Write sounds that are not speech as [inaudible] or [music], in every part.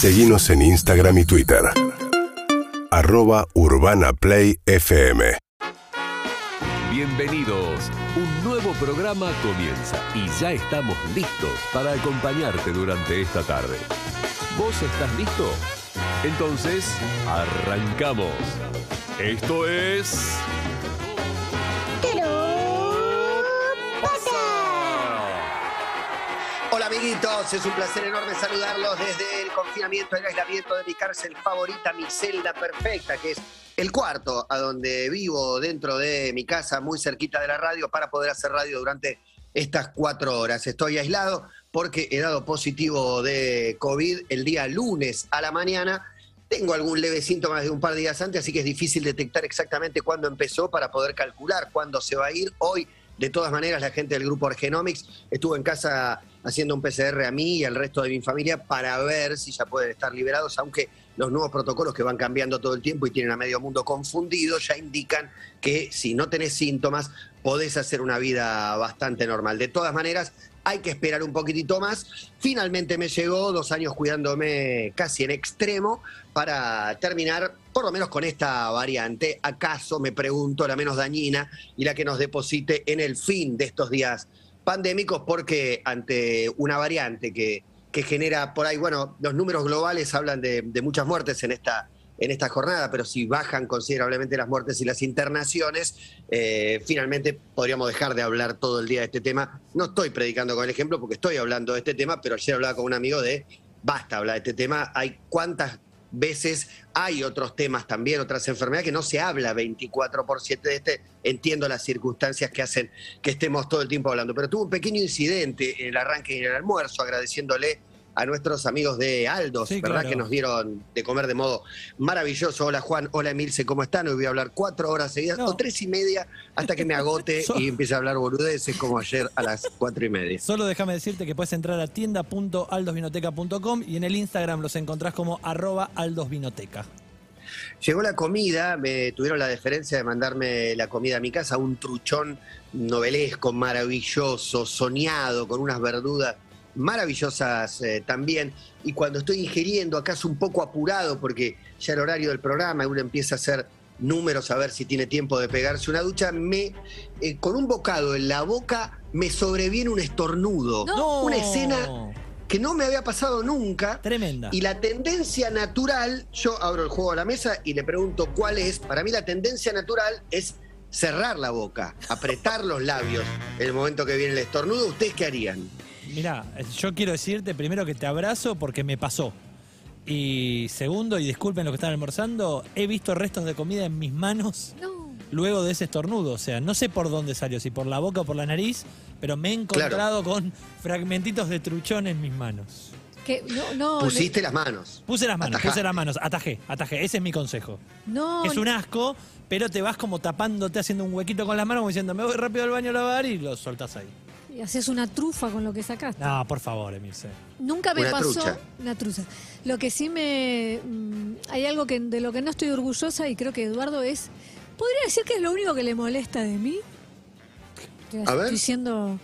Seguimos en Instagram y Twitter. Arroba Urbana Play FM. Bienvenidos. Un nuevo programa comienza y ya estamos listos para acompañarte durante esta tarde. ¿Vos estás listo? Entonces, arrancamos. Esto es... amiguitos, es un placer enorme saludarlos desde el confinamiento, el aislamiento de mi cárcel favorita, mi celda perfecta, que es el cuarto a donde vivo dentro de mi casa, muy cerquita de la radio, para poder hacer radio durante estas cuatro horas. Estoy aislado porque he dado positivo de COVID el día lunes a la mañana. Tengo algún leve síntoma de un par de días antes, así que es difícil detectar exactamente cuándo empezó para poder calcular cuándo se va a ir. Hoy, de todas maneras, la gente del grupo Argenomics estuvo en casa haciendo un PCR a mí y al resto de mi familia para ver si ya pueden estar liberados, aunque los nuevos protocolos que van cambiando todo el tiempo y tienen a medio mundo confundido ya indican que si no tenés síntomas podés hacer una vida bastante normal. De todas maneras, hay que esperar un poquitito más. Finalmente me llegó dos años cuidándome casi en extremo para terminar por lo menos con esta variante. ¿Acaso, me pregunto, la menos dañina y la que nos deposite en el fin de estos días pandémicos? Porque ante una variante que, que genera por ahí, bueno, los números globales hablan de, muchas muertes en esta en esta jornada, pero si bajan considerablemente las muertes y las internaciones, eh, finalmente podríamos dejar de hablar todo el día de este tema. No estoy predicando con el ejemplo porque estoy hablando de este tema, pero ayer hablaba con un amigo de basta hablar de este tema. Hay cuántas veces hay otros temas también, otras enfermedades que no se habla 24 por 7 de este. Entiendo las circunstancias que hacen que estemos todo el tiempo hablando, pero tuvo un pequeño incidente en el arranque y en el almuerzo, agradeciéndole a nuestros amigos de Aldos, Sí, ¿verdad? claro. Que nos dieron de comer de modo maravilloso. Hola Juan, hola Emilce, ¿cómo están? Hoy voy a hablar cuatro horas seguidas No. o tres y media hasta que me agote [laughs] So- y empiece a hablar boludeces como ayer a las cuatro y media. Solo déjame decirte que puedes entrar a tienda.aldosvinoteca.com y en el Instagram los encontrás como arroba aldosvinoteca. Llegó la comida, me tuvieron la deferencia de mandarme la comida a mi casa, un truchón novelesco, maravilloso, soñado, con unas verduras maravillosas eh, también. Y cuando estoy ingiriendo, acaso un poco apurado, porque ya el horario del programa, uno empieza a hacer números a ver si tiene tiempo de pegarse una ducha, me eh, con un bocado en la boca me sobreviene un estornudo. ¡No! Una escena que no me había pasado nunca. Tremenda. Y la tendencia natural, yo abro el juego a la mesa y le pregunto cuál es. Para mí la tendencia natural es cerrar la boca, apretar los labios en el momento que viene el estornudo. ¿Ustedes qué harían? Mirá, yo quiero decirte primero que te abrazo porque me pasó. Y segundo, y disculpen lo que están almorzando, he visto restos de comida en mis manos luego de ese estornudo. O sea, no sé por dónde salió, si por la boca o por la nariz, pero me he encontrado con fragmentitos de truchón en mis manos. Que no, no, Pusiste las manos. Puse las manos, puse las manos, atajé, atajé. Ese es mi consejo. no, Es un asco, pero te vas como tapándote, haciendo un huequito con las manos, como diciendo, me voy rápido al baño a lavar y lo soltás ahí. Y haces una trufa con lo que sacaste. No, por favor, Emilce. Nunca me Una pasó trucha. una trucha. Lo que sí me mm, hay algo que de lo que no estoy orgullosa y creo que Eduardo es podría decir que es lo único que le molesta de mí. Estoy A ver. Estoy diciendo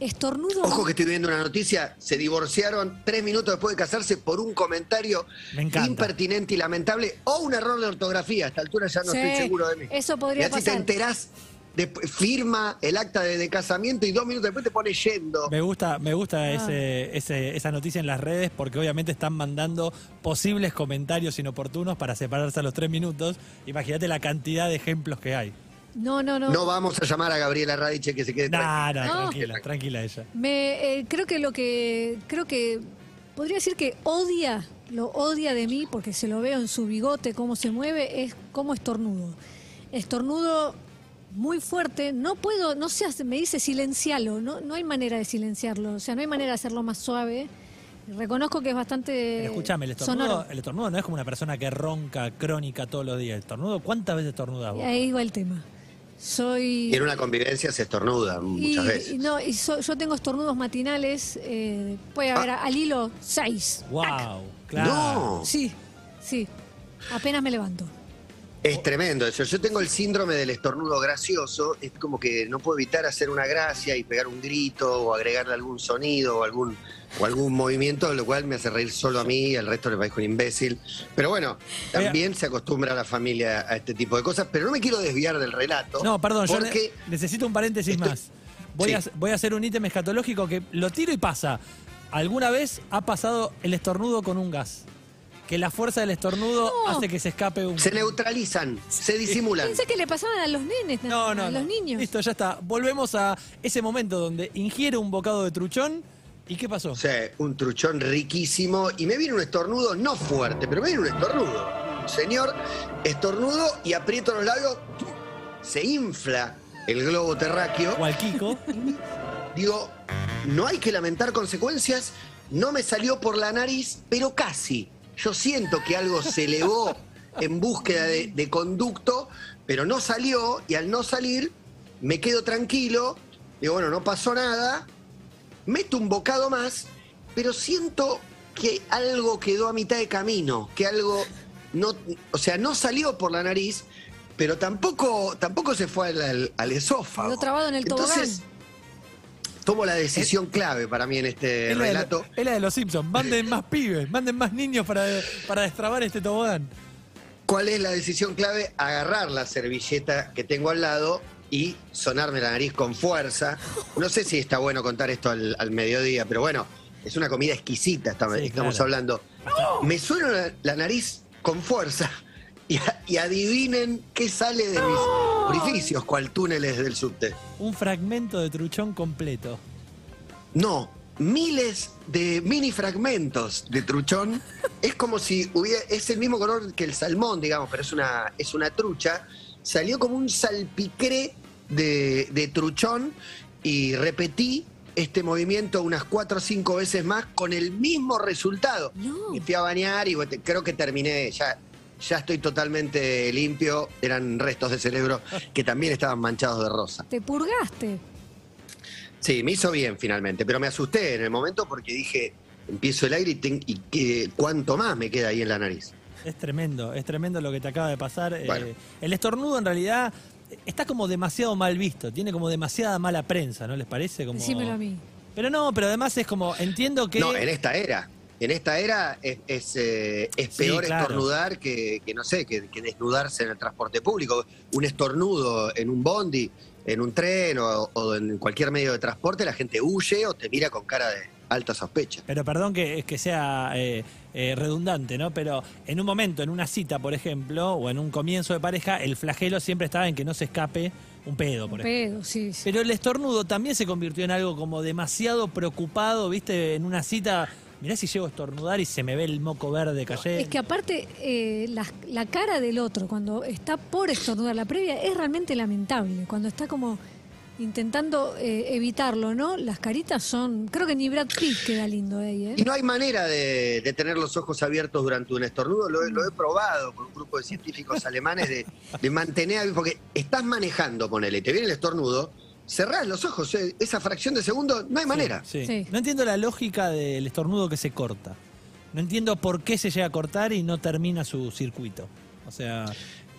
estornudo. Ojo que estoy viendo una noticia, se divorciaron tres minutos después de casarse por un comentario Me encanta. impertinente y lamentable o un error de ortografía. A esta altura ya no Sí, estoy seguro de mí. eso podría y así te pasar. enterás, después, firma el acta de, de casamiento y dos minutos después te pone yendo. Me gusta, me gusta Ah. ese, ese- esa noticia en las redes porque obviamente están mandando posibles comentarios inoportunos para separarse a los tres minutos. Imagínate la cantidad de ejemplos que hay. No, no, no. No vamos a llamar a Gabriela Radiche que se quede Nah, tranquila. nah, No. tranquila, tranquila ella. Me eh, creo que lo que creo que podría decir que odia, lo odia de mí porque se lo veo en su bigote cómo se mueve es como estornudo. Estornudo muy fuerte, no puedo, no sé, me dice silenciarlo, no no hay manera de silenciarlo, o sea, no hay manera de hacerlo más suave. Reconozco que es bastante Pero escúchame, el estornudo, sonoro. el estornudo no es como una persona que ronca crónica todos los días. El estornudo, ¿cuántas veces estornudas vos? ahí va el tema. Soy Y en una convivencia se estornuda muchas y, veces. y no, y so- yo tengo estornudos matinales, eh, puede haber Ah. al hilo seis. Wow, claro. No. Sí, sí. Apenas me levanto. Es tremendo eso. Yo tengo el síndrome del estornudo gracioso. Es como que no puedo evitar hacer una gracia y pegar un grito o agregarle algún sonido o algún, o algún movimiento, lo cual me hace reír solo a mí y al resto le parezco un imbécil. Pero bueno, también se acostumbra a la familia a este tipo de cosas. Pero no me quiero desviar del relato. No, perdón, yo ne- necesito un paréntesis Estoy- más. Voy, Sí. a, voy a hacer un ítem escatológico que lo tiro y pasa. ¿Alguna vez ha pasado el estornudo con un gas? Que la fuerza del estornudo No. hace que se escape un... se neutralizan, se disimulan. Pensé que le pasaban a los nenes, No, no, a no. los niños. Listo, ya está. Volvemos a ese momento donde ingiere un bocado de truchón. ¿Y qué pasó? O sea, un truchón riquísimo. Y me viene un estornudo, no fuerte, pero me viene un estornudo. Un señor estornudo y aprieto los labios, se infla el globo terráqueo. O al Kiko. Digo, no hay que lamentar consecuencias. No me salió por la nariz, pero casi. Yo siento que algo se elevó en búsqueda de, de conducto, pero no salió y al no salir me quedo tranquilo. Digo, bueno, no pasó nada. Meto un bocado más, pero siento que algo quedó a mitad de camino, que algo no, o sea, no salió por la nariz, pero tampoco, tampoco se fue al, al- al esófago. Quedó trabado en el Entonces, tomo la decisión clave para mí en este Es la, de, relato. es la de los Simpsons. Manden más pibes, manden más niños para, para destrabar este tobogán. ¿Cuál es la decisión clave? Agarrar la servilleta que tengo al lado y sonarme la nariz con fuerza. No sé si está bueno contar esto al, al mediodía, pero bueno, es una comida exquisita, estamos, Sí, estamos claro. hablando. Me sueno la, la nariz con fuerza y, y adivinen qué sale de mis orificios, cual túneles del subte. Un fragmento de truchón completo. No, miles de mini fragmentos de truchón. [laughs] Es como si hubiera, es el mismo color que el salmón, digamos, pero es una, es una trucha. Salió como un salpicré de, de truchón y repetí este movimiento unas cuatro o cinco veces más con el mismo resultado. No. Me fui a bañar y creo que terminé, ya, ya estoy totalmente limpio. Eran restos de cerebro que también estaban manchados de rosa. Te purgaste. Sí, me hizo bien finalmente, pero me asusté en el momento porque dije, empiezo el aire y, ten- y que- cuánto más me queda ahí en la nariz. Es tremendo, es tremendo lo que te acaba de pasar. Eh, el estornudo en realidad está como demasiado mal visto, tiene como demasiada mala prensa, ¿no les parece? Como... Decímelo a mí. Pero no, pero además es como, entiendo que... No, en esta era. En esta era es, es, eh, es Sí, peor claro. estornudar que, que, no sé, que, que desnudarse en el transporte público. Un estornudo en un bondi, en un tren o, o en cualquier medio de transporte, la gente huye o te mira con cara de alta sospecha. Pero perdón que, que sea eh, eh, redundante, ¿no? Pero en un momento, en una cita, por ejemplo, o en un comienzo de pareja, el flagelo siempre estaba en que no se escape un pedo, por Un ejemplo. pedo, sí. sí. Pero el estornudo también se convirtió en algo como demasiado preocupado, ¿viste? En una cita, mirá si llego a estornudar y se me ve el moco verde cayendo. Es que aparte, eh, la, la cara del otro, cuando está por estornudar la previa, es realmente lamentable. Cuando está como intentando eh, evitarlo, ¿no? Las caritas son. Creo que ni Brad Pitt queda lindo ahí, ¿eh? Y no hay manera de, de tener los ojos abiertos durante un estornudo, lo, he- lo he probado con un grupo de científicos alemanes de, de mantener, porque estás manejando, ponele, te viene el estornudo, cerrás los ojos, eh, esa fracción de segundo, no hay manera. Sí. Sí. No entiendo la lógica del estornudo que se corta. No entiendo por qué se llega a cortar y no termina su circuito. O sea,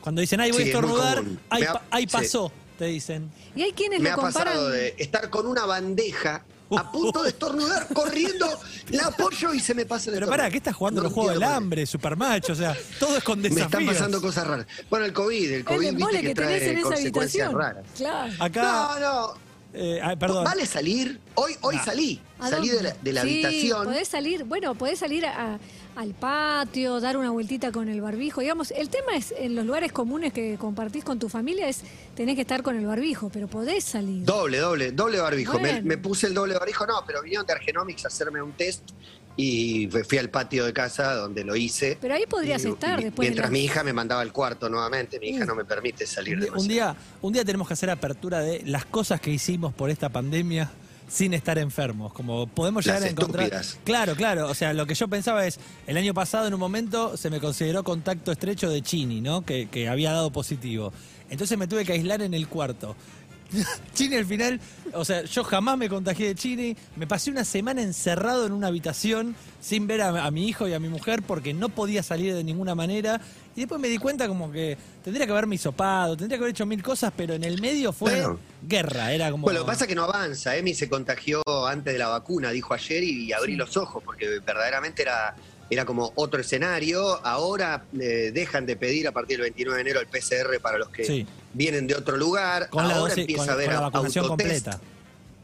cuando dicen, ay, voy Sí, a es estornudar, común. ahí, pa- pasó, te dicen. Y hay quienes Me lo ha pasado comparan. de estar con una bandeja [laughs] a punto de estornudar, corriendo, la apoyo y se me pasa el Pero pará, ¿qué estás jugando No los juegos del hambre, supermacho? O sea, todo es con Me desafíos. están pasando cosas raras. Bueno, el COVID, el el COVID embole viste que, que tenés trae en consecuencias raras. Claro. Acá, No, no, eh, ay, perdón. ¿Vale salir? Hoy, hoy No. salí. ¿A Salí de la, de la Sí, habitación. Podés salir, bueno, podés salir a- al patio, dar una vueltita con el barbijo. Digamos, el tema es en los lugares comunes que compartís con tu familia es tenés que estar con el barbijo, pero podés salir. Doble, doble, doble barbijo. Me, Bueno. me puse el doble barbijo, no, pero vinieron de Argenomics a hacerme un test y fui al patio de casa donde lo hice. Pero ahí podrías Y- estar y después de Mientras la- mi hija me mandaba al cuarto nuevamente, mi hija Uh. no me permite salir Un día, un día, un día tenemos que hacer apertura de las cosas que hicimos por esta pandemia sin estar enfermos. Como podemos Las llegar a encontrar. estúpidas. Claro, claro. O sea, lo que yo pensaba es, el año pasado en un momento se me consideró contacto estrecho de Chini, ¿no? Que, que había dado positivo. Entonces me tuve que aislar en el cuarto. [laughs] Chini al final, o sea, yo jamás me contagié de Chini. Me pasé una semana encerrado en una habitación sin ver a, a mi hijo y a mi mujer porque no podía salir de ninguna manera. Y después me di cuenta como que tendría que haberme hisopado, tendría que haber hecho mil cosas, pero en el medio fue guerra. Era como. Bueno, lo que pasa es que no avanza. Emi se contagió antes de la vacuna, dijo ayer, y, abrí los ojos, porque verdaderamente era, era como otro escenario. Ahora eh, dejan de pedir a partir del 29 de enero el PCR para los que Sí. vienen de otro lugar. con la, Ahora dosis- empieza con- a haber con la vacunación autotest. completa.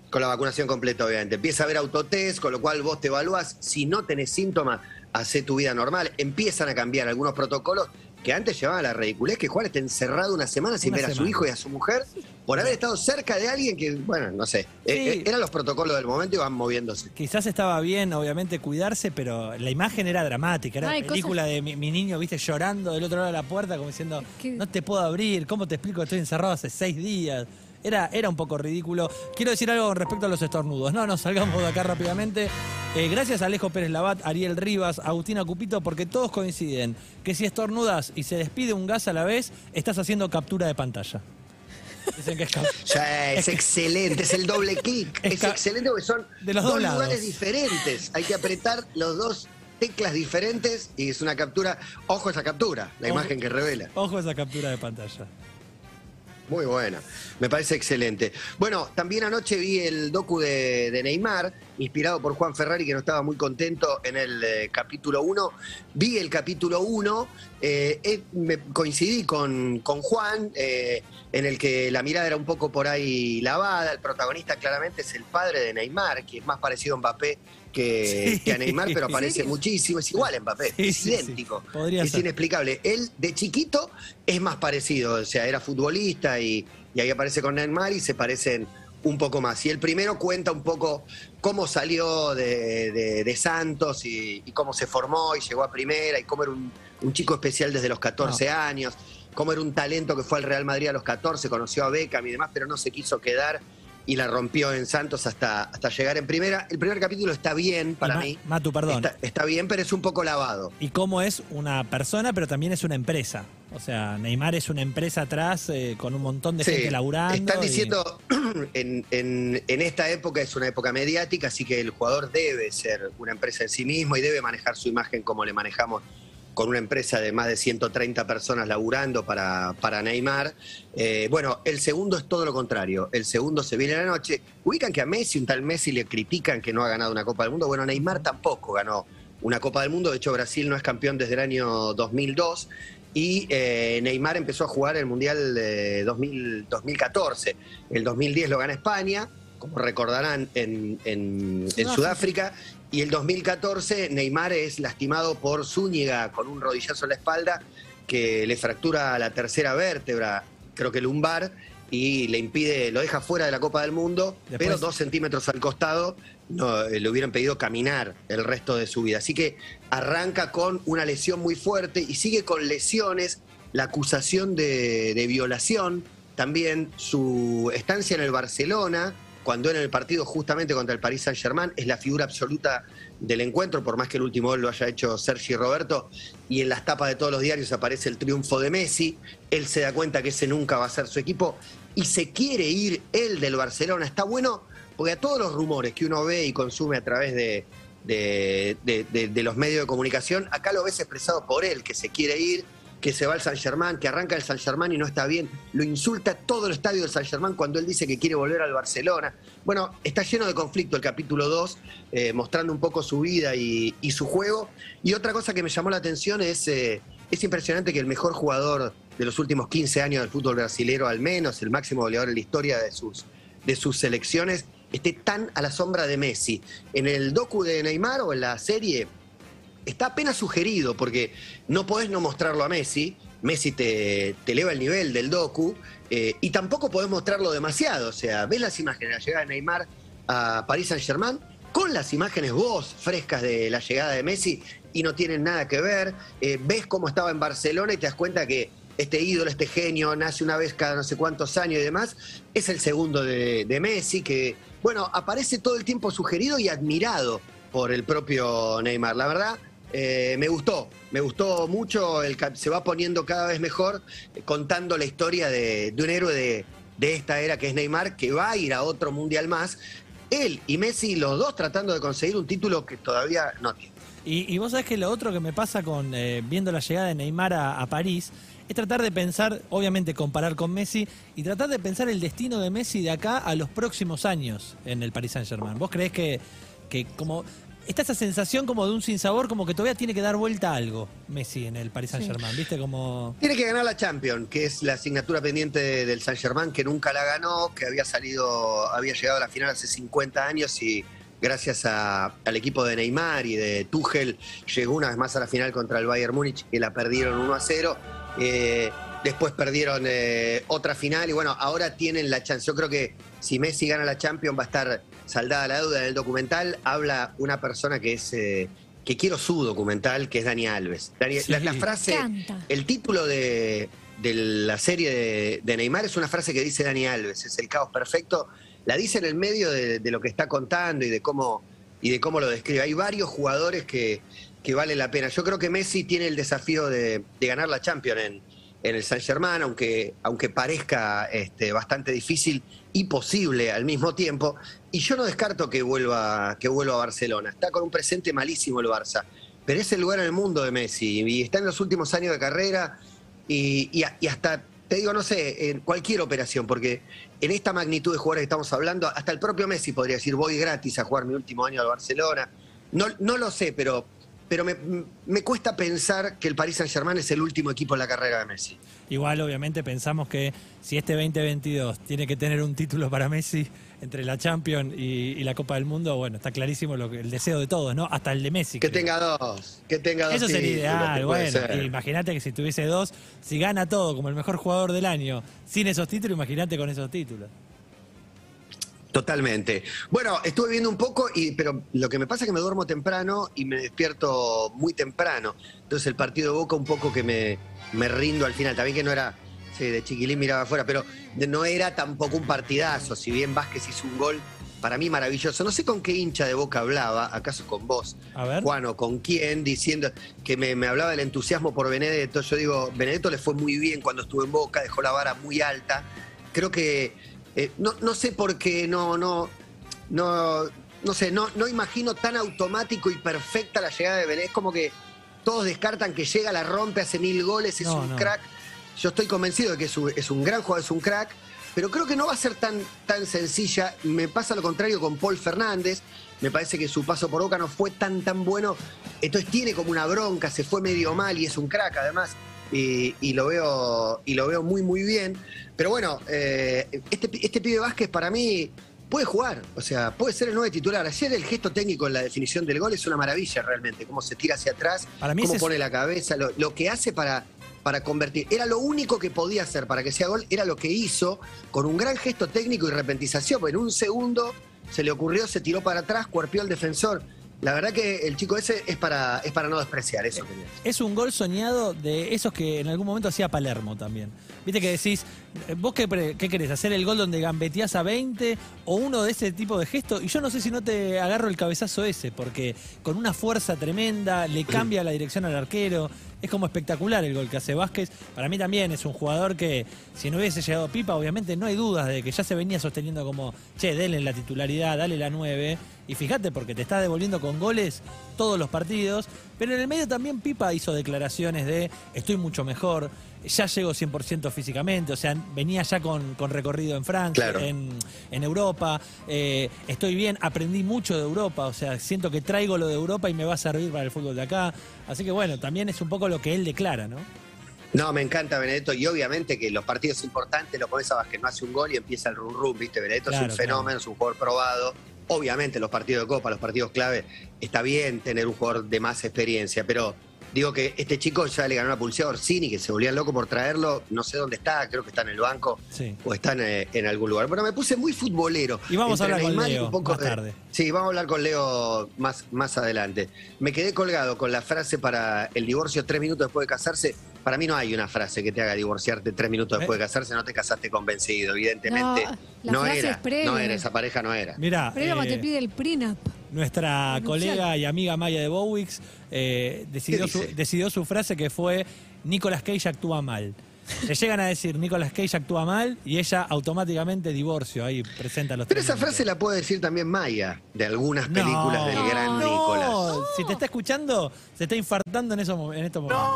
Con la vacunación completa, obviamente. Empieza a haber autotest, con lo cual vos te evaluás. Si no tenés síntomas, hacé tu vida normal. Empiezan a cambiar algunos protocolos que antes llevaban a la ridiculez que Juan esté encerrado una semana sin Una ver a su hijo y a su mujer por haber estado cerca de alguien que, bueno, no sé. Eh, eh, eran los protocolos del momento y van moviéndose. Quizás estaba bien, obviamente, cuidarse, pero la imagen era dramática. Era Hay película de mi, mi niño, viste, llorando del otro lado de la puerta, como diciendo, ¿Qué? no te puedo abrir, ¿cómo te explico que estoy encerrado hace seis días? Era, era un poco ridículo. Quiero decir algo respecto a los estornudos. No, nos salgamos de acá rápidamente. Eh, gracias a Alejo Pérez Labat, Ariel Rivas, Agustina Cupito, porque todos coinciden que si estornudas y se despide un gas a la vez, estás haciendo captura de pantalla. Dicen que es [laughs] Ya, es excelente, es el doble clic. Es Es ca- excelente porque son de los dos dos lados. lugares diferentes. Hay que apretar los dos teclas diferentes y es una captura. Ojo a esa captura, la Ojo. imagen que revela. Ojo a esa captura de pantalla. Muy buena, me parece excelente. Bueno, también anoche vi el docu de, de Neymar, inspirado por Juan Ferrari, que no estaba muy contento en el eh, capítulo 1. Vi el capítulo 1, eh, eh, me coincidí con, con Juan, en el que la mirada era un poco por ahí lavada. El protagonista claramente es el padre de Neymar, que es más parecido a Mbappé que, Sí. que a Neymar, pero aparece muchísimo. Es igual a Mbappé, Sí, es idéntico. Es ser. inexplicable. Él de chiquito es más parecido, o sea, era futbolista y, y ahí aparece con Neymar y se parecen un poco más. Y el primero cuenta un poco cómo salió de, de- de Santos y, y cómo se formó y llegó a primera y cómo era un, un chico especial desde los 14 años, cómo era un talento que fue al Real Madrid a los 14, conoció a Beckham y demás, pero no se quiso quedar y la rompió en Santos hasta, hasta llegar en primera. El primer capítulo está bien para Ma- mí. Matu, perdón. Está, está bien, pero es un poco lavado. y cómo es una persona, pero también es una empresa. O sea, Neymar es una empresa atrás eh, con un montón de Sí, gente laburando. Están y- diciendo, [clears throat] en, en- en esta época es una época mediática, así que el jugador debe ser una empresa en sí mismo y debe manejar su imagen como le manejamos con una empresa de más de 130 personas laburando para, para Neymar. Eh, bueno, el segundo es todo lo contrario. El segundo se viene a la noche. Ubican que a Messi, un tal Messi, le critican que no ha ganado una Copa del Mundo. Bueno, Neymar tampoco ganó una Copa del Mundo. De hecho, Brasil no es campeón desde el año 2002. Y eh, Neymar empezó a jugar el Mundial de 2000 2014. El 2010 lo gana España, como recordarán, en, en- en Sudáfrica. Y el 2014 Neymar es lastimado por Zúñiga con un rodillazo en la espalda que le fractura la tercera vértebra, creo que lumbar, y le impide, lo deja fuera de la Copa del Mundo, Después- pero dos centímetros al costado no, eh, le hubieran pedido caminar el resto de su vida. Así que arranca con una lesión muy fuerte y sigue con lesiones, la acusación de, de violación, también su estancia en el Barcelona, cuando en el partido justamente contra el Paris Saint-Germain es la figura absoluta del encuentro, por más que el último gol lo haya hecho Sergi Roberto, y en las tapas de todos los diarios aparece el triunfo de Messi, él se da cuenta que ese nunca va a ser su equipo y se quiere ir él del Barcelona. Está bueno porque a todos los rumores que uno ve y consume a través de, de, de- los medios de comunicación, acá lo ves expresado por él, que se quiere ir, que se va al San Germán, que arranca el San Germán y no está bien. Lo insulta todo el estadio del San Germán cuando él dice que quiere volver al Barcelona. Bueno, está lleno de conflicto el capítulo 2, eh, mostrando un poco su vida y, y su juego. Y otra cosa que me llamó la atención es, eh, es impresionante que el mejor jugador de los últimos 15 años del fútbol brasilero, al menos, el máximo goleador en la historia de sus, de sus selecciones, esté tan a la sombra de Messi. En el docu de Neymar o en la serie está apenas sugerido, porque no podés no mostrarlo a Messi, Messi te, te eleva el nivel del docu, eh, y tampoco podés mostrarlo demasiado, o sea, ves las imágenes de la llegada de Neymar a París Saint Germain, con las imágenes vos frescas de la llegada de Messi, y no tienen nada que ver, Eh, ves cómo estaba en Barcelona y te das cuenta que este ídolo, este genio, nace una vez cada no sé cuántos años y demás, es el segundo de, Messi, que, bueno, aparece todo el tiempo sugerido y admirado por el propio Neymar. La verdad, eh, me gustó, me gustó mucho, el, se va poniendo cada vez mejor eh, contando la historia de, un héroe de, de esta era que es Neymar, que va a ir a otro mundial más. Él y Messi, los dos tratando de conseguir un título que todavía no tiene. Y, vos sabés que lo otro que me pasa con eh, viendo la llegada de Neymar a, París es tratar de pensar, obviamente comparar con Messi, y tratar de pensar el destino de Messi de acá a los próximos años en el Paris Saint Germain. ¿Vos creés que, que como está esa sensación como de un sinsabor, como que todavía tiene que dar vuelta a algo Messi en el Paris Saint Germain, ¿viste? Como... Tiene que ganar la Champions, que es la asignatura pendiente del Saint Germain, que nunca la ganó, que había salido, había llegado a la final hace 50 años y gracias al equipo de Neymar y de Tuchel, llegó una vez más a la final contra el Bayern Múnich, que la perdieron 1 a 0. Eh, después perdieron eh, otra final y bueno, ahora tienen la chance. Yo creo que si Messi gana la Champions va a estar saldada la deuda. En el documental habla una persona que es... Eh, que quiero su documental, que es Dani Alves. la, frase, el título de, la serie de, Neymar es una frase que dice Dani Alves, es el caos perfecto la dice en el medio de, lo que está contando y de cómo, y de cómo lo describe. Hay varios jugadores que, que vale la pena. Yo creo que Messi tiene el desafío de, ganar la Champions en, el Saint Germain, aunque, aunque parezca este, bastante difícil y posible al mismo tiempo. Y yo no descarto que vuelva, que vuelva a Barcelona. Está con un presente malísimo el Barça, pero es el lugar en el mundo de Messi y está en los últimos años de carrera y, y hasta te digo, no sé, en cualquier operación, porque en esta magnitud de jugadores que estamos hablando, hasta el propio Messi podría decir, voy gratis a jugar mi último año al Barcelona. No, no lo sé, pero, pero me, cuesta pensar que el Paris Saint Germain es el último equipo en la carrera de Messi. Igual, obviamente, pensamos que si este 2022 tiene que tener un título para Messi, entre la Champions y, la Copa del Mundo, bueno, está clarísimo lo que, el deseo de todos, ¿no? Hasta el de Messi. Que tenga dos, que tenga dos. Eso sería ideal, bueno. Imagínate que si tuviese dos, si gana todo como el mejor jugador del año, sin esos títulos, imagínate con esos títulos. Totalmente. Bueno, estuve viendo un poco, y, pero lo que me pasa es que me duermo temprano y me despierto muy temprano. Entonces el partido de Boca un poco que me, me rindo al final. También que no era de chiquilín miraba afuera, pero no era tampoco un partidazo. Si bien Vázquez hizo un gol, para mí maravilloso. No sé con qué hincha de boca hablaba, acaso con vos, A ver. Juan, o con quién, diciendo que me, hablaba del entusiasmo por Benedetto. Yo digo, Benedetto le fue muy bien cuando estuvo en boca, dejó la vara muy alta. Creo que, eh, no, no sé por qué, no, no, no, no sé, no, no imagino tan automático y perfecta la llegada de Benedetto. Es como que todos descartan que llega, la rompe, hace mil goles, es un crack. Yo estoy convencido de que es un, gran jugador, es un crack, pero creo que no va a ser tan, tan sencilla. Me pasa lo contrario con Paul Fernández. Me parece que su paso por Boca no fue tan, tan bueno. Entonces tiene como una bronca, se fue medio mal y es un crack además. Y, lo, veo, y lo veo muy, muy bien. Pero bueno, eh, este, este pibe Vázquez para mí puede jugar, o sea, puede ser el nuevo titular. Ayer el gesto técnico en la definición del gol es una maravilla realmente, cómo se tira hacia atrás, cómo pone la cabeza, lo, que hace para, para convertir. Era lo único que podía hacer para que sea gol, era lo que hizo con un gran gesto técnico y repentización. En un segundo se le ocurrió, se tiró para atrás, cuerpió al defensor. La verdad que el chico ese es para, es para no despreciar eso. Es un gol soñado de esos que en algún momento hacía Palermo también. Viste que decís, ¿vos qué, qué querés? ¿Hacer el gol donde gambeteás a 20 o uno de ese tipo de gestos? Y yo no sé si no te agarro el cabezazo ese, porque con una fuerza tremenda le cambia la dirección al arquero. Es como espectacular el gol que hace Vázquez. Para mí también es un jugador que, si no hubiese llegado Pipa, obviamente no hay dudas de que ya se venía sosteniendo como, che, denle la titularidad, dale la 9. Y fíjate, porque te está devolviendo con goles todos los partidos. Pero en el medio también Pipa hizo declaraciones de estoy mucho mejor, ya llego 100% físicamente, o sea, venía ya con, recorrido en Francia, en, Europa, eh, estoy bien, aprendí mucho de Europa, o sea, siento que traigo lo de Europa y me va a servir para el fútbol de acá. Así que bueno, también es un poco lo que él declara, ¿no? No, me encanta Benedetto y obviamente que los partidos importantes lo pones a que no hace un gol y empieza el rum rum, ¿viste? Benedetto es un fenómeno, es un jugador probado. Obviamente los partidos de Copa, los partidos clave, está bien tener un jugador de más experiencia, pero Digo que este chico ya le ganó una pulsera a Orsini, que se volvían loco por traerlo. No sé dónde está, creo que está en el banco o está eh, en, algún lugar. Bueno, me puse muy futbolero. Y vamos a hablar con Leo más tarde. sí, vamos a hablar con Leo más, más adelante. Me quedé colgado con la frase para el divorcio tres minutos después de casarse. Para mí no hay una frase que te haga divorciarte tres minutos después de casarse, no te casaste convencido, evidentemente. No, era, no era, esa pareja no era. Mira, te eh, pide el prenup. Nuestra colega y amiga Maya de Bowix eh, decidió, su, decidió su frase que fue Nicolas Cage actúa mal. Le llegan a decir Nicolas Cage actúa mal y ella automáticamente divorcio. Ahí presenta los Pero esa minutos. frase la puede decir también Maya, de algunas No. películas del gran No, Nicolás. Si te está escuchando, se está infartando en, esos, en estos momentos.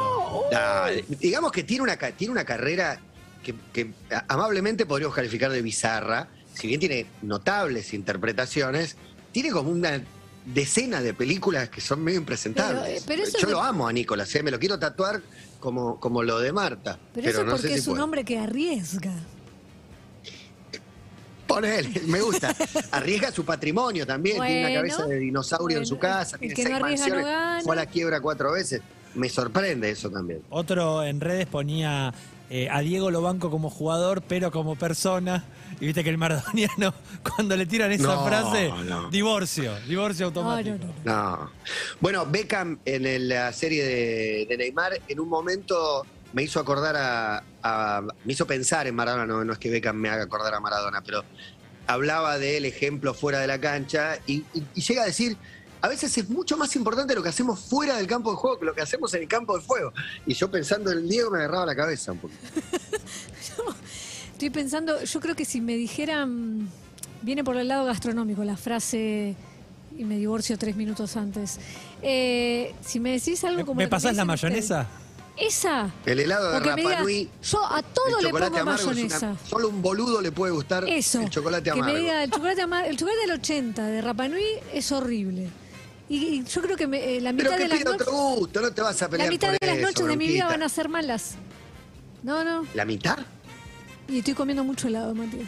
Ah, digamos que tiene una, tiene una carrera que, que amablemente podríamos calificar de bizarra, si bien tiene notables interpretaciones, tiene como una decena de películas que son medio impresentables. Pero, eh, pero eso Yo de- lo amo a Nicolás, eh, me lo quiero tatuar como, como lo de Marta. Pero, Pero, eso no porque sé si es un puedo. hombre que arriesga. Ponele, me gusta. [laughs] Arriesga su patrimonio también, tiene una cabeza de dinosaurio en su casa, el tiene que seis no arriesga no mansiones, fue a la quiebra cuatro veces. Me sorprende eso también. Otro en redes ponía eh, a Diego lo banco como jugador, pero como persona. Y viste que el maradoniano, [laughs] cuando le tiran esa No, frase, no. divorcio, divorcio automático. no, no, no. No. Bueno, Beckham en el- la serie de, de Neymar, en un momento me hizo acordar a, a- Me hizo pensar en Maradona, no, no es que Beckham me haga acordar a Maradona, pero hablaba del ejemplo fuera de la cancha y, y- y llega a decir. A veces es mucho más importante lo que hacemos fuera del campo de juego que lo que hacemos en el campo de fuego. Y yo pensando en el Diego me agarraba la cabeza un poquito. [laughs] [laughs] Estoy pensando, yo creo que si me dijeran, viene por el lado gastronómico la frase y me divorcio tres minutos antes. Eh, si me decís algo ¿Me, como me que pasás la mayonesa? Esa. El helado de me Rapa Nui, yo a todo le pongo mayonesa. una- solo un boludo le puede gustar Eso. el chocolate que amargo. me diga el chocolate amargo, el chocolate del 80 de Rapa Nui es horrible. Y, y yo creo que me- eh, la Pero mitad que de las noches, gusto, no te vas a la pelear mitad por de las eso, noches de mi vida van a ser malas. No, no. ¿La mitad? Y estoy comiendo mucho helado, Matías.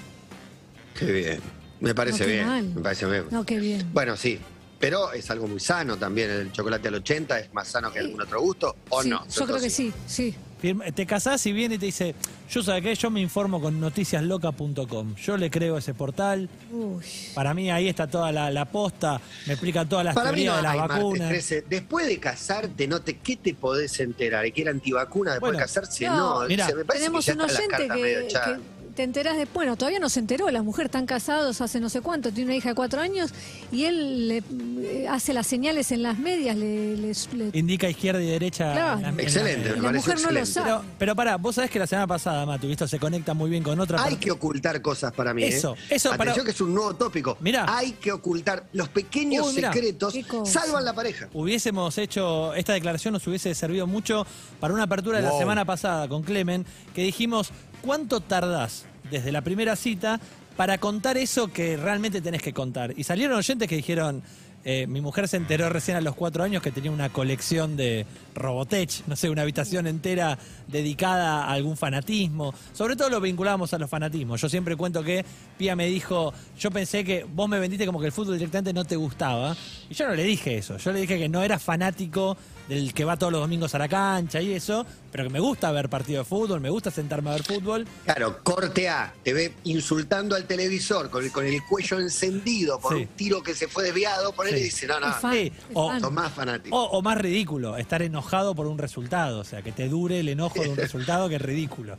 Qué bien. Me parece No, bien. mal. Me parece bien. No, qué bien. Bueno, sí. Pero es algo muy sano también. El chocolate al 80 es más sano que algún otro gusto, ¿o Sí, no? Yo creo que sí, sí. Firma- Te casás y viene y te dice, yo sabes qué, yo me informo con noticiasloca.com. Yo le creo a ese portal. Uy. Para mí ahí está toda la, la posta, me explica todas las Para mí teorías no de las vacunas. 13. Después de casarte, no te, ¿qué te podés enterar? ¿Y que era antivacuna después Bueno, de casarse? no, No, mirá, se me parece Tenemos que ya un oyente que te enterás de. Bueno, todavía no se enteró. La mujer están casados hace no sé cuánto, tiene una hija de cuatro años y él le, eh, hace las señales en las medias. Le, le- le- Indica izquierda y derecha. Claro. en la- en la- Excelente, me la parece mujer no lo sabe. Pero, pero pará, vos sabés que la semana pasada, Matu, esto se conecta muy bien con otra Hay parte. que ocultar cosas para mí. ¿eh? Eso, eso para- Atención que es un nuevo tópico. Mirá. Hay que ocultar los pequeños Uy, mirá. secretos. Salvan la pareja. Hubiésemos hecho, esta declaración nos hubiese servido mucho para una apertura de la semana pasada con Clemen, que dijimos, ¿cuánto tardás desde la primera cita para contar eso que realmente tenés que contar? Y salieron oyentes que dijeron, eh, mi mujer se enteró recién a los cuatro años que tenía una colección de Robotech, no sé, una habitación entera dedicada a algún fanatismo. Sobre todo lo vinculamos a los fanatismos. Yo siempre cuento que Pía me dijo, yo pensé que vos me vendiste como que el fútbol directamente no te gustaba. Y yo no le dije eso. Yo le dije que no era fanático del que va todos los domingos a la cancha y eso, pero que me gusta ver partido de fútbol, me gusta sentarme a ver fútbol. Claro, corte A, te ve insultando al televisor con el, con el cuello encendido por Sí. un tiro que se fue desviado, por él Sí. y dice, no, no, Es fan, sí, es o- sos más fanático. O, o más ridículo, estar enojado por un resultado, o sea, que te dure el enojo de un [laughs] resultado que es ridículo.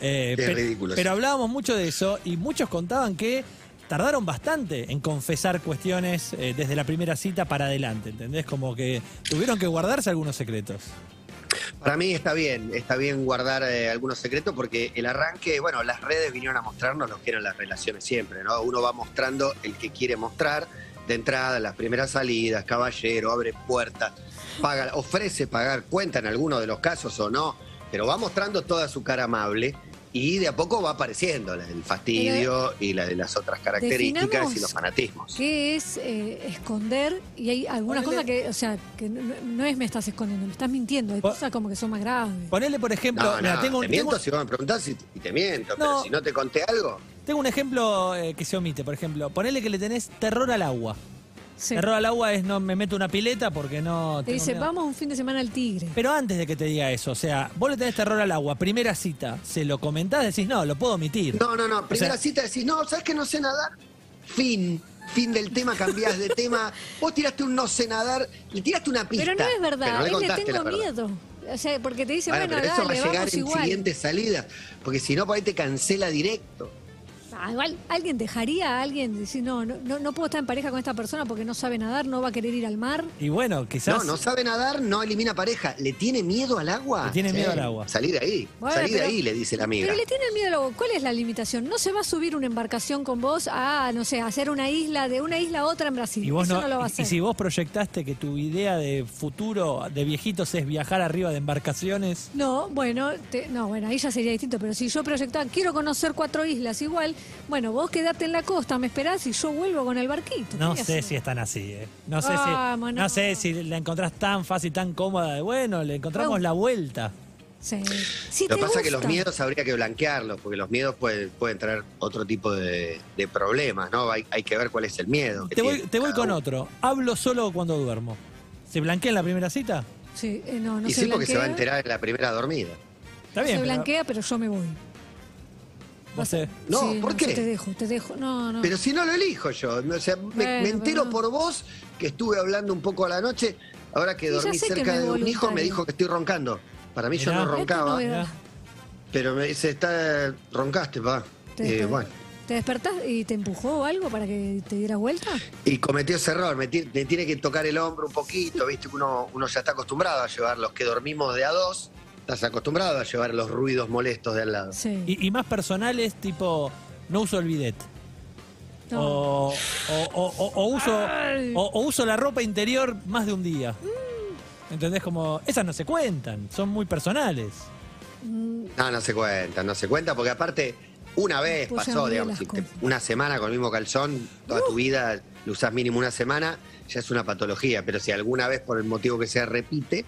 Eh, Qué ridículo, pero sí. hablábamos mucho de eso y muchos contaban que tardaron bastante en confesar cuestiones eh, desde la primera cita para adelante, ¿entendés? Como que tuvieron que guardarse algunos secretos. Para mí está bien, está bien guardar eh, algunos secretos porque el arranque, bueno, las redes vinieron a mostrarnos lo que eran las relaciones siempre, ¿no? Uno va mostrando el que quiere mostrar de entrada, las primeras salidas, caballero, abre puertas, paga, ofrece pagar cuenta en algunos de los casos o no, pero va mostrando toda su cara amable y de a poco va apareciendo la del fastidio y la de las otras características y los fanatismos. ¿Qué es eh, esconder? Y hay algunas Ponele- cosas que, o sea, que no, no es me estás escondiendo, me estás mintiendo. Hay cosas como que son más graves. Ponele, por ejemplo, No, mira, no, tengo, te un- miento tengo- si vos me preguntás y, y te miento, No. pero si no te conté algo, tengo un ejemplo eh, que se omite, por ejemplo, ponele que le tenés terror al agua. Sí. Terror al agua es no me meto una pileta porque no... Te tengo dice, miedo. vamos un fin de semana al tigre. Pero antes de que te diga eso, o sea, vos le tenés terror al agua, primera cita, se lo comentás, decís, no, lo puedo omitir. No, no, no. Primera sea- cita decís, no, ¿sabes que no sé nadar? Fin. Fin del tema, cambiás de tema. Vos tiraste un no sé nadar, le tiraste una pista. Pero no es verdad, no le él le contaste tengo la verdad. miedo. O sea, porque te dice, Bueno, bueno, pero eso va a dale, llegar vamos en igual. siguientes salidas, porque si no, por ahí te cancela directo. Igual, ¿alguien dejaría a alguien decir, no, no, no, no puedo estar en pareja con esta persona porque no sabe nadar, no va a querer ir al mar? Y bueno, quizás. No, no sabe nadar, no elimina pareja. ¿Le tiene miedo al agua? Le tiene miedo al agua. Salí de ahí. Bueno, salí de pero- ahí, le dice la amiga. Pero le tiene miedo al agua. ¿Cuál es la limitación? No se va a subir una embarcación con vos a, no sé, a hacer una isla, de una isla a otra en Brasil. Y vos Eso no, no, lo va a y- hacer. y si vos proyectaste que tu idea de futuro de viejitos es viajar arriba de embarcaciones, No, bueno, te- no, bueno, ahí ya sería distinto, pero si yo proyectaba, quiero conocer cuatro islas igual, bueno, vos quedate en la costa, me esperás y yo vuelvo con el barquito. no ¿Qué sé si es tan así, ¿eh? No sé Vamos, si no. no sé si la encontrás tan fácil, tan cómoda. Bueno, le encontramos Bueno. la vuelta. Sí. Si Lo que pasa es que los miedos habría que blanquearlos, porque los miedos pueden, pueden traer otro tipo de, de problemas, ¿no? Hay, hay que ver cuál es el miedo. Te voy, te voy con uno. otro. Hablo solo cuando duermo. ¿Se blanquea en la primera cita? Sí, eh, no, no y se sí, porque se va a enterar en la primera dormida. Está bien. se pero- blanquea, pero yo me voy. No sé. No, Sí, ¿por qué? yo te dejo, te dejo. No, no. Pero si no lo elijo yo, o sea, me, Bueno, me entero no. por vos que estuve hablando un poco a la noche, ahora que dormí que cerca de un hijo, me dijo que estoy roncando. Para mí yo no roncaba, pero me dice, está, roncaste, pa. ¿Te, Eh, bueno. ¿Te despertás y te empujó o algo para que te dieras vuelta? Y cometió ese error, me, ti- me tiene que tocar el hombro un poquito, viste que uno, uno ya está acostumbrado a llevar los que dormimos de a dos, estás acostumbrado a llevar los ruidos molestos de al lado. Sí. Y, y más personales, tipo, no uso el bidet. No. O, o- o- o- o uso, o, o uso la ropa interior más de un día. Mm. ¿Entendés? Como, esas no se cuentan, son muy personales. No, no se cuenta, no se cuenta, porque aparte, una vez pasó, digamos, si te- una semana con el mismo calzón, toda Uh. tu vida lo usás mínimo una semana, ya es una patología, pero si alguna vez por el motivo que sea repite,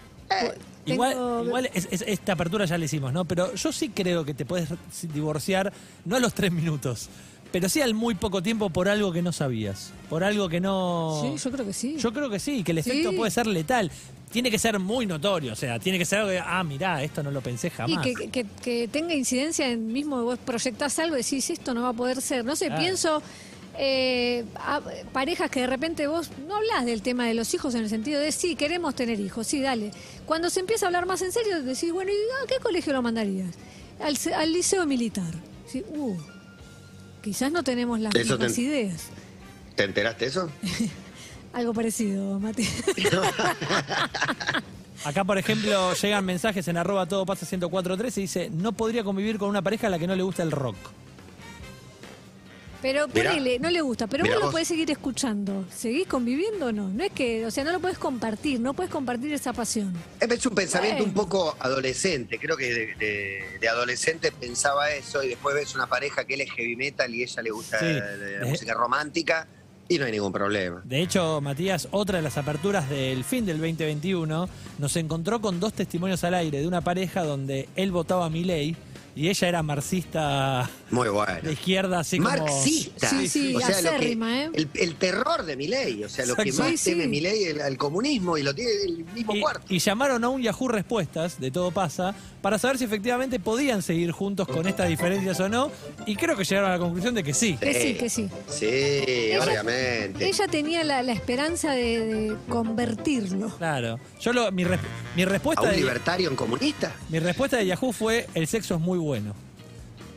Igual, Tengo- igual es- es- esta apertura ya la hicimos, ¿no? Pero yo sí creo que te puedes divorciar, no a los tres minutos, pero sí al muy poco tiempo por algo que no sabías. Por algo que no. Sí, yo creo que sí. Yo creo que sí, que el efecto Sí. puede ser letal. Tiene que ser muy notorio, o sea, tiene que ser algo de, ah, mirá, esto no lo pensé y jamás. que, que- que tenga incidencia en mismo vos proyectás algo y decís esto no va a poder ser. No sé, Claro. pienso eh, a parejas que de repente vos no hablas del tema de los hijos en el sentido de sí, queremos tener hijos, sí, dale. Cuando se empieza a hablar más en serio, decís, bueno, ¿y a qué colegio lo mandarías? Al, al liceo militar. Sí, uh, quizás no tenemos las Eso mismas te- ideas. ¿te enteraste eso? [laughs] Algo parecido, Mati. [laughs] Acá, por ejemplo, llegan mensajes en arroba todo pasa 1043 y dice, no podría convivir con una pareja a la que no le gusta el rock. Pero Mirá. ponele, no le gusta, pero Mirá vos lo vos. podés seguir escuchando. ¿Seguís conviviendo o no? No es que, o sea, no lo podés compartir, no podés compartir esa pasión. Es un pensamiento un poco adolescente. Creo que de, de- de adolescente pensaba eso y después ves una pareja que él es heavy metal y ella le gusta Sí. la, la Eh. música romántica y no hay ningún problema. De hecho, Matías, otra de las aperturas del fin del 2021 nos encontró con dos testimonios al aire de una pareja donde él votaba a Milei y ella era marxista Muy bueno. de izquierda, así como... Marxista. Sí, sí, o sea, lo que, acérrima, ¿eh? el, el terror de Milei, o sea, lo que más Sí, teme sí. Milei el, al comunismo y lo tiene el mismo Y, cuarto. y llamaron a un Yahoo Respuestas de Todo Pasa para saber si efectivamente podían seguir juntos con estas diferencias o no. Y creo que llegaron a la conclusión de que sí. Que sí, que sí. Sí, obviamente. Ella tenía la, la esperanza de, de convertirlo. Claro. Yo lo, mi, res- mi ¿A respuesta un de, libertario en comunista? mi respuesta de Yahoo fue el sexo es muy bueno.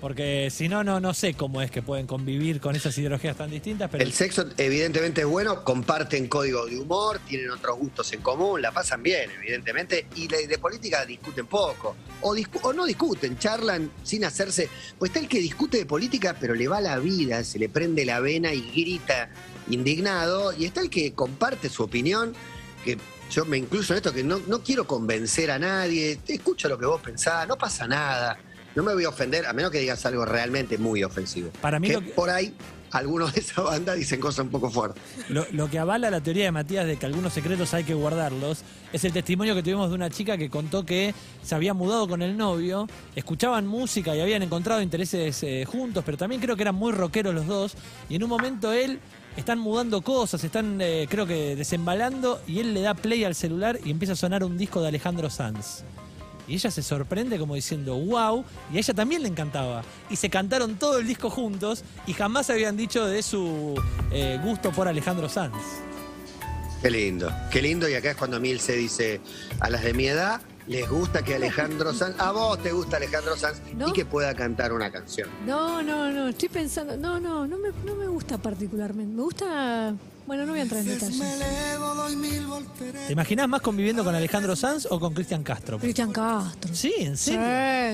Porque si no, no, no sé cómo es que pueden convivir con esas ideologías tan distintas, pero El sexo evidentemente es bueno, comparten código de humor, tienen otros gustos en común, la pasan bien, evidentemente, y de, política discuten poco, o, no discuten, charlan sin hacerse, pues está el que discute de política pero le va la vida, se le prende la vena y grita indignado, y está el que comparte su opinión, que yo me incluyo en esto, que no, no quiero convencer a nadie, te escucho lo que vos pensás, no pasa nada, no me voy a ofender, a menos que digas algo realmente muy ofensivo. Para mí que lo que- por ahí algunos de esa banda dicen cosas un poco fuertes. Lo, lo que avala la teoría de Matías de que algunos secretos hay que guardarlos es el testimonio que tuvimos de una chica que contó que se había mudado con el novio, escuchaban música y habían encontrado intereses eh, juntos, pero también creo que eran muy rockeros los dos. Y en un momento él están mudando cosas, están eh, creo que desembalando y él le da play al celular y empieza a sonar un disco de Alejandro Sanz. Y ella se sorprende como diciendo, wow, y a ella también le encantaba. Y se cantaron todo el disco juntos y jamás habían dicho de su eh, gusto por Alejandro Sanz. Qué lindo, qué lindo. Y acá es cuando Miel se dice, a las de mi edad les gusta que Alejandro [laughs] Sanz, a vos te gusta Alejandro Sanz ¿No? y que pueda cantar una canción. No, no, no, estoy pensando. No, no, no me, no me gusta particularmente. Me gusta. Bueno, no voy a entrar en detalles. ¿Te imaginás más conviviendo con Alejandro Sanz o con Cristian Castro? Cristian Castro. Sí, en serio.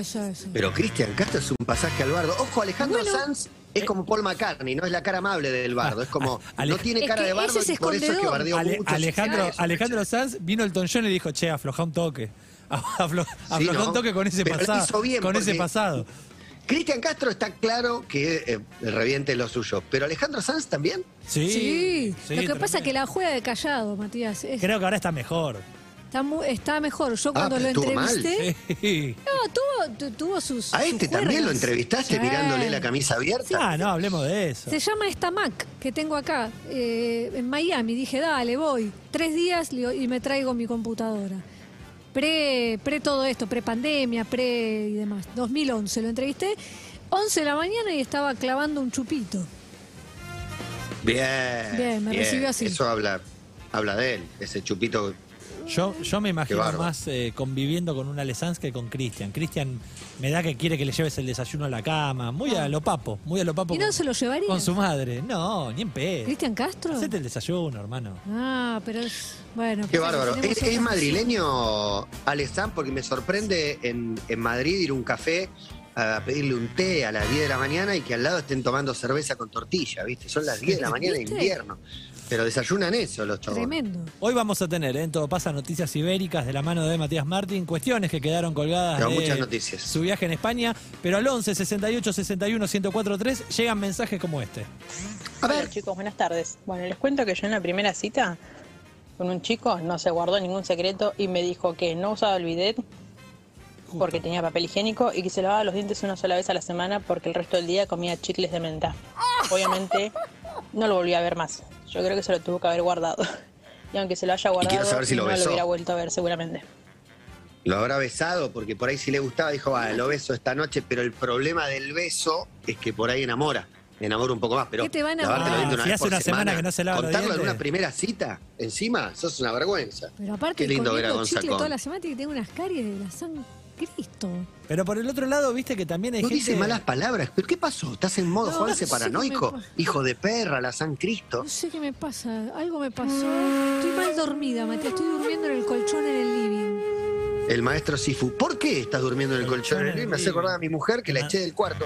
Sí, sí, sí. Pero Cristian Castro es un pasaje al bardo. Ojo, Alejandro Bueno. Sanz es como Paul McCartney, no es la cara amable del bardo. Es como, Ale- no tiene Es cara que de bardo ese es y por eso es que bardeó Ale- mucho. Alejandro, Alejandro. Sanz vino el John y dijo, che, afloja un toque. [laughs] Aflo- afloja ¿no? un toque con ese Pero pasado. hizo bien, con ese pasado. Cristian Castro está claro que eh, reviente lo suyo, pero Alejandro Sanz también. Sí. Sí, sí, lo que pasa es que la juega de callado, Matías. Es- Creo que ahora está mejor. está, mu- está mejor. Yo cuando pero lo estuvo mal. entrevisté. Sí. No, tuvo, tu- tuvo sus. A sus este también lo entrevistaste Sí. mirándole la camisa abierta. Ah, no, hablemos de eso. Se llama esta Mac que tengo acá, eh, en Miami. Dije, dale, voy. Tres días le digo, y me traigo mi computadora. Pre, pre todo esto, pre pandemia, pre y demás. 2011 lo entrevisté. 11 de la mañana y estaba clavando un chupito. Bien. Bien, me recibió así. Eso habla, habla de él, ese chupito. Yo, yo me imagino más eh, conviviendo con una Sanz que con Cristian. Cristian me da que quiere que le lleves el desayuno a la cama. Muy a lo papo, muy a lo papo. ¿Y no con, se lo llevaría? con su madre. No, ni en pedo. ¿Cristian Castro? Hacete el desayuno, hermano. Ah, pero es. Bueno. Qué pues, bárbaro. ¿Es, es madrileño Alessandro? Porque me sorprende en, en Madrid ir a un café a pedirle un té a las 10 de la mañana y que al lado estén tomando cerveza con tortilla, ¿viste? Son las 10 de la mañana de invierno. Pero desayunan eso los chavos. Tremendo. Hoy vamos a tener, ¿eh? en todo pasa, noticias ibéricas de la mano de Matías Martín, cuestiones que quedaron colgadas Pero de muchas noticias. su viaje en España, pero al 11 68 61 1043 llegan mensajes como este. A Hola ver, chicos, buenas tardes. Bueno, les cuento que yo en la primera cita con un chico no se guardó ningún secreto y me dijo que no usaba el bidet porque tenía papel higiénico y que se lavaba los dientes una sola vez a la semana porque el resto del día comía chicles de menta. [laughs] Obviamente no lo volví a ver más. Yo creo que se lo tuvo que haber guardado. Y aunque se lo haya guardado, quiero saber si lo no besó. lo hubiera vuelto a ver seguramente. lo habrá besado porque por ahí si le gustaba, dijo, va, lo beso esta noche, pero el problema del beso es que por ahí enamora. Enamora un poco más, pero ¿Qué te va a lavarte los dientes una si vez hace por una semana que no se lava los contarlo en una primera cita, encima, sos una vergüenza. Pero aparte, Qué lindo ver a Gonzalo. toda la semana y que tengo unas caries de la San Cristo. Pero por el otro lado, viste que también hay No gente... dice malas palabras, pero ¿qué pasó? ¿Estás en modo No, false no sé qué paranoico? me. Hijo de perra, la San Cristo. No sé qué me pasa. Algo me pasó. Estoy mal dormida, Matías. Estoy durmiendo en el colchón en el living. El maestro Sifu. ¿Por qué estás durmiendo en el colchón? Me hace acordar a mi mujer que la eché del cuarto.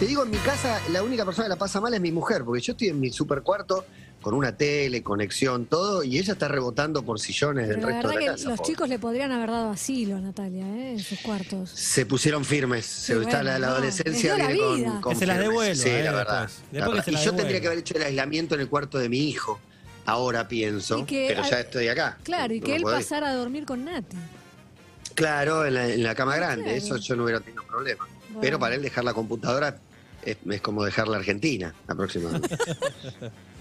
Te digo, en mi casa la única persona que la pasa mal es mi mujer, porque yo estoy en mi super cuarto con una tele, conexión, todo, y ella está rebotando por sillones del Pero la resto verdad de que la casa. los pobre. chicos le podrían haber dado asilo a Natalia, ¿eh? En sus cuartos. Se pusieron firmes. Se bueno, está la, la no, adolescencia la viene con, Que se las devuelva, Sí, eh, la verdad. después. La Después que verdad. se Y yo tendría que haber hecho el aislamiento en el cuarto de mi hijo. Ahora pienso, que pero ya estoy acá. Claro, y No que él ir. pasara a dormir con Nati. Claro, en la, en la cama grande, Claro. eso yo no hubiera tenido problema. Bueno. Pero para él dejar la computadora es, es como dejar la Argentina, aproximadamente. [laughs]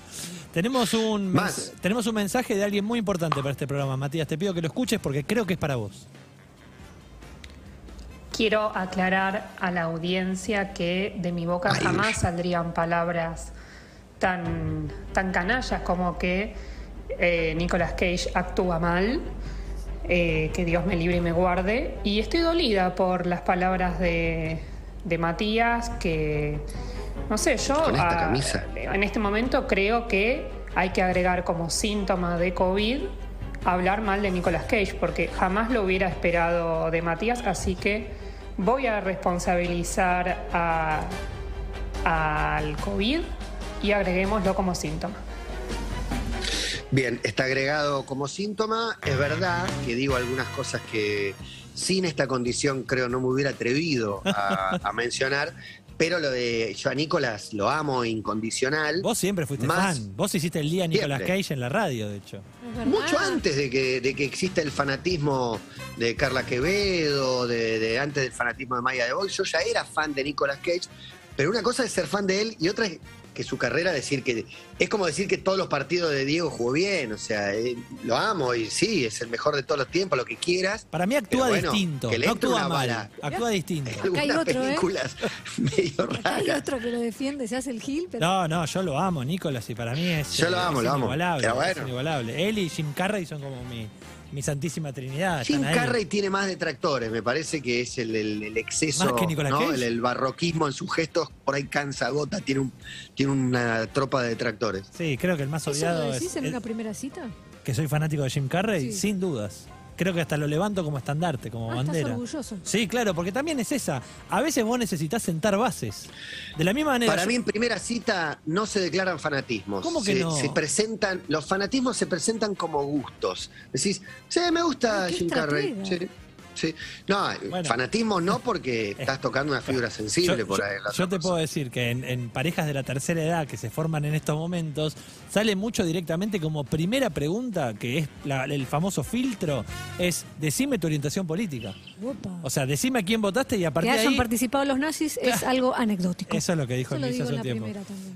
Tenemos un, Más. tenemos un mensaje de alguien muy importante para este programa, Matías. Te pido que lo escuches porque creo que es para vos. Quiero aclarar a la audiencia que de mi boca Ay, jamás saldrían palabras tan, tan canallas como que eh, Nicolas Cage actúa mal, eh, que Dios me libre y me guarde. Y estoy dolida por las palabras de, de Matías, que no sé, yo Con esta ah, camisa. en este momento creo que hay que agregar como síntoma de COVID hablar mal de Nicolas Cage, porque jamás lo hubiera esperado de Matías, así que voy a responsabilizar a- al COVID y agreguémoslo como síntoma. Bien, está agregado como síntoma. Es verdad que digo algunas cosas que sin esta condición creo no me hubiera atrevido a, a [laughs] mencionar. Pero lo de yo a Nicolás lo amo incondicional. Vos siempre fuiste Más- fan. Vos hiciste el día Siempre. Cage en la radio, de hecho. Mucho antes de que, de que exista el fanatismo de Carla Quevedo, de, de antes del fanatismo de Maya de Boy, yo ya era fan de Nicolas Cage, pero una cosa es ser fan de él y otra es que su carrera decir que es como decir que todos los partidos de Diego jugó bien, o sea, eh, lo amo y sí, es el mejor de todos los tiempos, lo que quieras. Para mí actúa bueno, distinto. que le No actúa mal. bala. Actúa distinto. hay Algunas otro, ¿eh? películas [laughs] medio Acá hay raras. otro que lo defiende, se hace el gil, pero No, no, yo lo amo, Nicolas, y para mí es, Yo lo eh, amo, es lo amo. inigualable. Pero bueno. es inigualable. Él y Jim Carrey son como mi, mi santísima trinidad. Jim. Carrey tiene más detractores, me parece que es el, el- el exceso, ¿Más que ¿no? Cage? el, el barroquismo en sus gestos, por ahí cansa gota, tiene, un, tiene una tropa de detractores. Sí, creo que el más ¿Eso lo odiado es, decís en es- una primera cita? que soy fanático de Jim Carrey, Sí. sin dudas. Creo que hasta lo levanto como estandarte, como Ah, estás bandera. orgulloso. Sí, claro, porque también es esa. A veces vos necesitas sentar bases. De la misma manera. Para yo- mí en primera cita no se declaran fanatismos. ¿Cómo que se, no? se presentan, los fanatismos se presentan como gustos. Decís, sí, me gusta Jim Carrey. Sí, sí. No, Bueno. fanatismo no porque [laughs] estás tocando una fibra sensible Yo, por yo- ahí. la yo otra te puedo decir que en, en parejas de la tercera edad que se forman en estos momentos, sale mucho directamente como primera pregunta, que es la- el famoso filtro, es decime tu orientación política. Opa. O sea, decime a quién votaste y a que partir de hayan ahí... participado los nazis es algo anecdótico. Eso es lo que dijo Luis hace en un tiempo.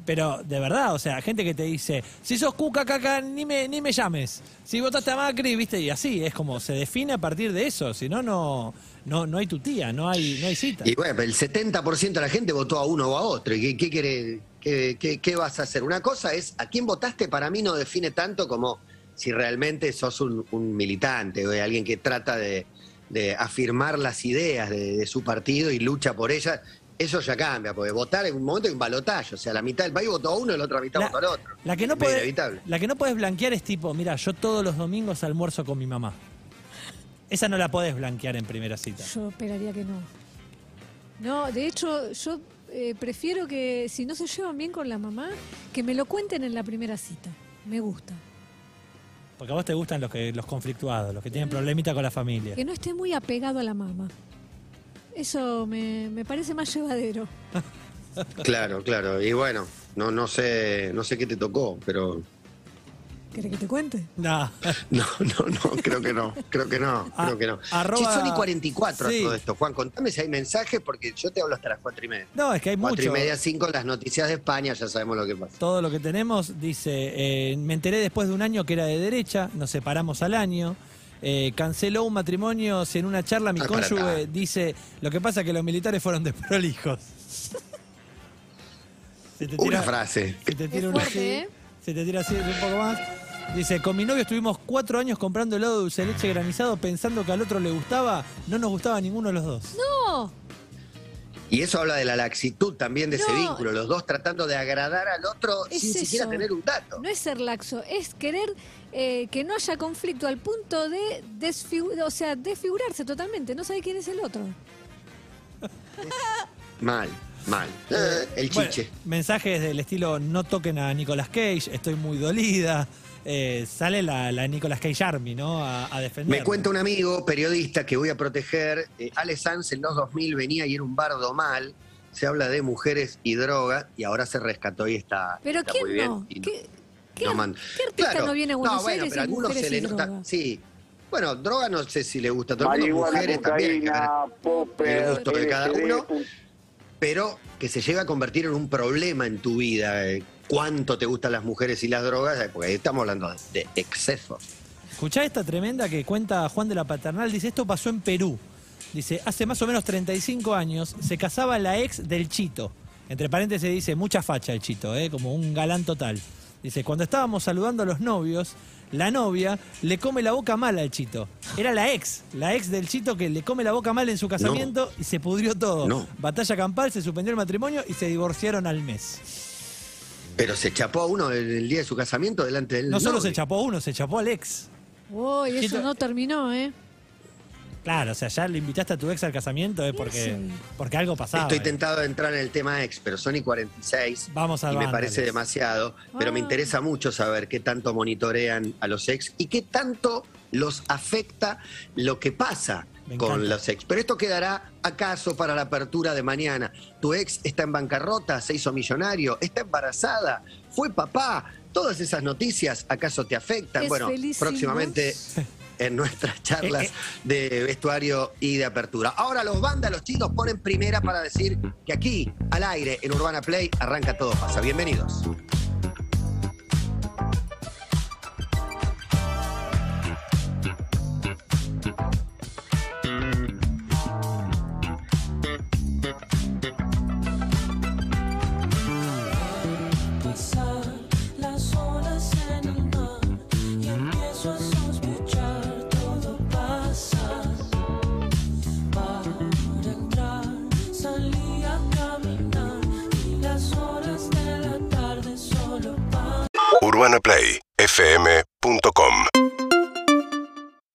Pero de verdad, o sea, gente que te dice, si sos cuca caca, ni me, ni me llames. Si votaste a Macri, viste, y así, es como se define a partir de eso, si no, no, no, no hay tu tía, no hay, no hay cita. Y bueno, el 70% de la gente votó a uno o a otro. ¿Y qué, qué, quiere- qué- qué- qué vas a hacer? Una cosa es, a quién votaste para mí no define tanto como si realmente sos un, militante o alguien que trata de, de afirmar las ideas de, de su partido y lucha por ellas. Eso ya cambia, porque votar en un momento hay un balotaje. O sea, la mitad del país votó a uno y la otra mitad La- votó al otro. La que, no Es podés, inevitable. la que no puedes blanquear es tipo, mira, yo todos los domingos almuerzo con mi mamá. Esa no la podés blanquear en primera cita. Yo esperaría que no. No, de hecho, yo eh, prefiero que si no se llevan bien con la mamá, que me lo cuenten en la primera cita. Me gusta. Porque a vos te gustan los que los conflictuados, los que tienen problemita con la familia. Que no esté muy apegado a la mamá. Eso me, me parece más llevadero. [laughs] Claro, claro. Y bueno, no, no sé, no sé qué te tocó, pero ¿Querés que te cuente? No. [laughs] No, no, no, creo que no, creo que no, A- [laughs] creo que no. arroba- Che, son y 44 a Sí. todo esto. Juan, contame si hay mensajes porque yo te hablo hasta las cuatro y media. No, es que hay Cuatro mucho. y media, cinco, las noticias de España, ya sabemos lo que pasa. Todo lo que tenemos, dice, eh, me enteré después de un año que era de derecha, nos separamos al año. Eh, canceló un matrimonio si en una charla mi Ah, cónyuge dice, lo que pasa es que los militares fueron desprolijos. Se te Una frase. Se te tira una fuerte, ¿eh? se te tira así un poco más. Dice, con mi novio estuvimos cuatro años comprando helado de dulce de leche granizado pensando que al otro le gustaba, no nos gustaba ninguno de los dos. No, Y eso habla de la laxitud también de ese vínculo, los dos tratando de agradar al otro Es sin siquiera tener un dato. no es ser laxo, es querer eh, que no haya conflicto al punto de desfigu- o sea, desfigurarse totalmente. No sabe quién es el otro. [laughs] Mal, mal. Eh, el Bueno, chiche. mensajes del estilo no toquen a Nicolas Cage, estoy muy dolida. Eh, sale la, la Nicolas Cage Army, ¿no? A, a defender. Me cuenta un amigo, periodista, que voy a proteger. eh, Ale Sanz en los 2000 venía y era un bardo mal. Se habla de mujeres y droga y ahora se rescató y está, Pero está ¿quién muy bien. no? Y ¿Qué, qué no ar- man- qué artista no viene a Buenos bueno, Aires pero a sin algunos se le nota. Sí. Bueno, droga no sé si le gusta a todo el mundo, mujeres también. cocaína, popper, el gusto de cada LSD, uno. pero que se llega a convertir en un problema en tu vida. eh, ¿Cuánto te gustan las mujeres y las drogas? Eh, Porque ahí estamos hablando de, de exceso. Escuchá esta tremenda que cuenta Juan de la Paternal. Dice, esto pasó en Perú. Dice, hace más o menos 35 años se casaba la ex del Chito. Entre paréntesis dice, mucha facha el Chito, ¿eh? como un galán total. Dice, cuando estábamos saludando a los novios, la novia le come la boca mal al Chito. Era la ex, la ex del Chito que le come la boca mal en su casamiento y se pudrió todo. No. Batalla campal, se suspendió el matrimonio y se divorciaron al mes. Pero se chapó a uno el, el día de su casamiento delante del No solo se chapó a uno, se chapó al ex. Uy, eso Chito- no terminó, ¿eh? Claro, o sea, ya le invitaste a tu ex al casamiento es porque, Sí. porque algo pasaba. Estoy eh. tentado de entrar en el tema ex, pero son y 46. Vamos al Y me parece demasiado. Pero me Ah. interesa mucho saber qué tanto monitorean a los ex y qué tanto los afecta lo que pasa con los ex. Pero esto quedará acaso para la apertura de mañana. Tu ex está en bancarrota, se hizo millonario, está embarazada, fue papá. Todas esas noticias, ¿acaso te afectan? Es bueno, próximamente [laughs] en nuestras charlas Eh, de vestuario y de apertura. Ahora los vándalos chicos ponen primera para decir que aquí, al aire, en Urbana Play, arranca todo pasa. Bienvenidos.